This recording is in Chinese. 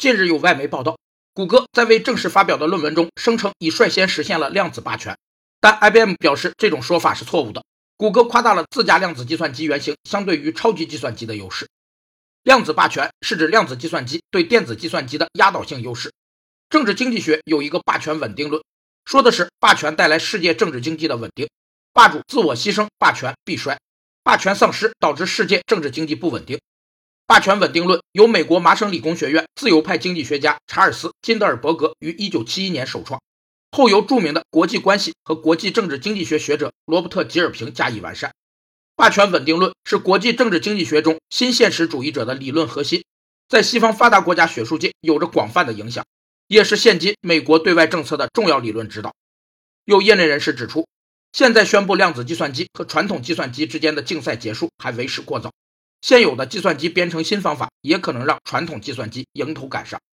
近日有外媒报道，谷歌在未正式发表的论文中声称已率先实现了量子霸权，但 IBM 表示这种说法是错误的。谷歌夸大了自家量子计算机原型相对于超级计算机的优势。量子霸权是指量子计算机对电子计算机的压倒性优势。政治经济学有一个霸权稳定论，说的是霸权带来世界政治经济的稳定，霸主自我牺牲，霸权必衰。霸权丧失导致世界政治经济不稳定。霸权稳定论由美国麻省理工学院自由派经济学家查尔斯·金德尔伯格于1971年首创，后由著名的国际关系和国际政治经济学学者罗伯特·吉尔平加以完善。霸权稳定论是国际政治经济学中新现实主义者的理论核心，在西方发达国家学术界有着广泛的影响，也是现今美国对外政策的重要理论指导。有业内人士指出。现在宣布量子计算机和传统计算机之间的竞赛结束还为时过早，现有的计算机编程新方法也可能让传统计算机迎头赶上。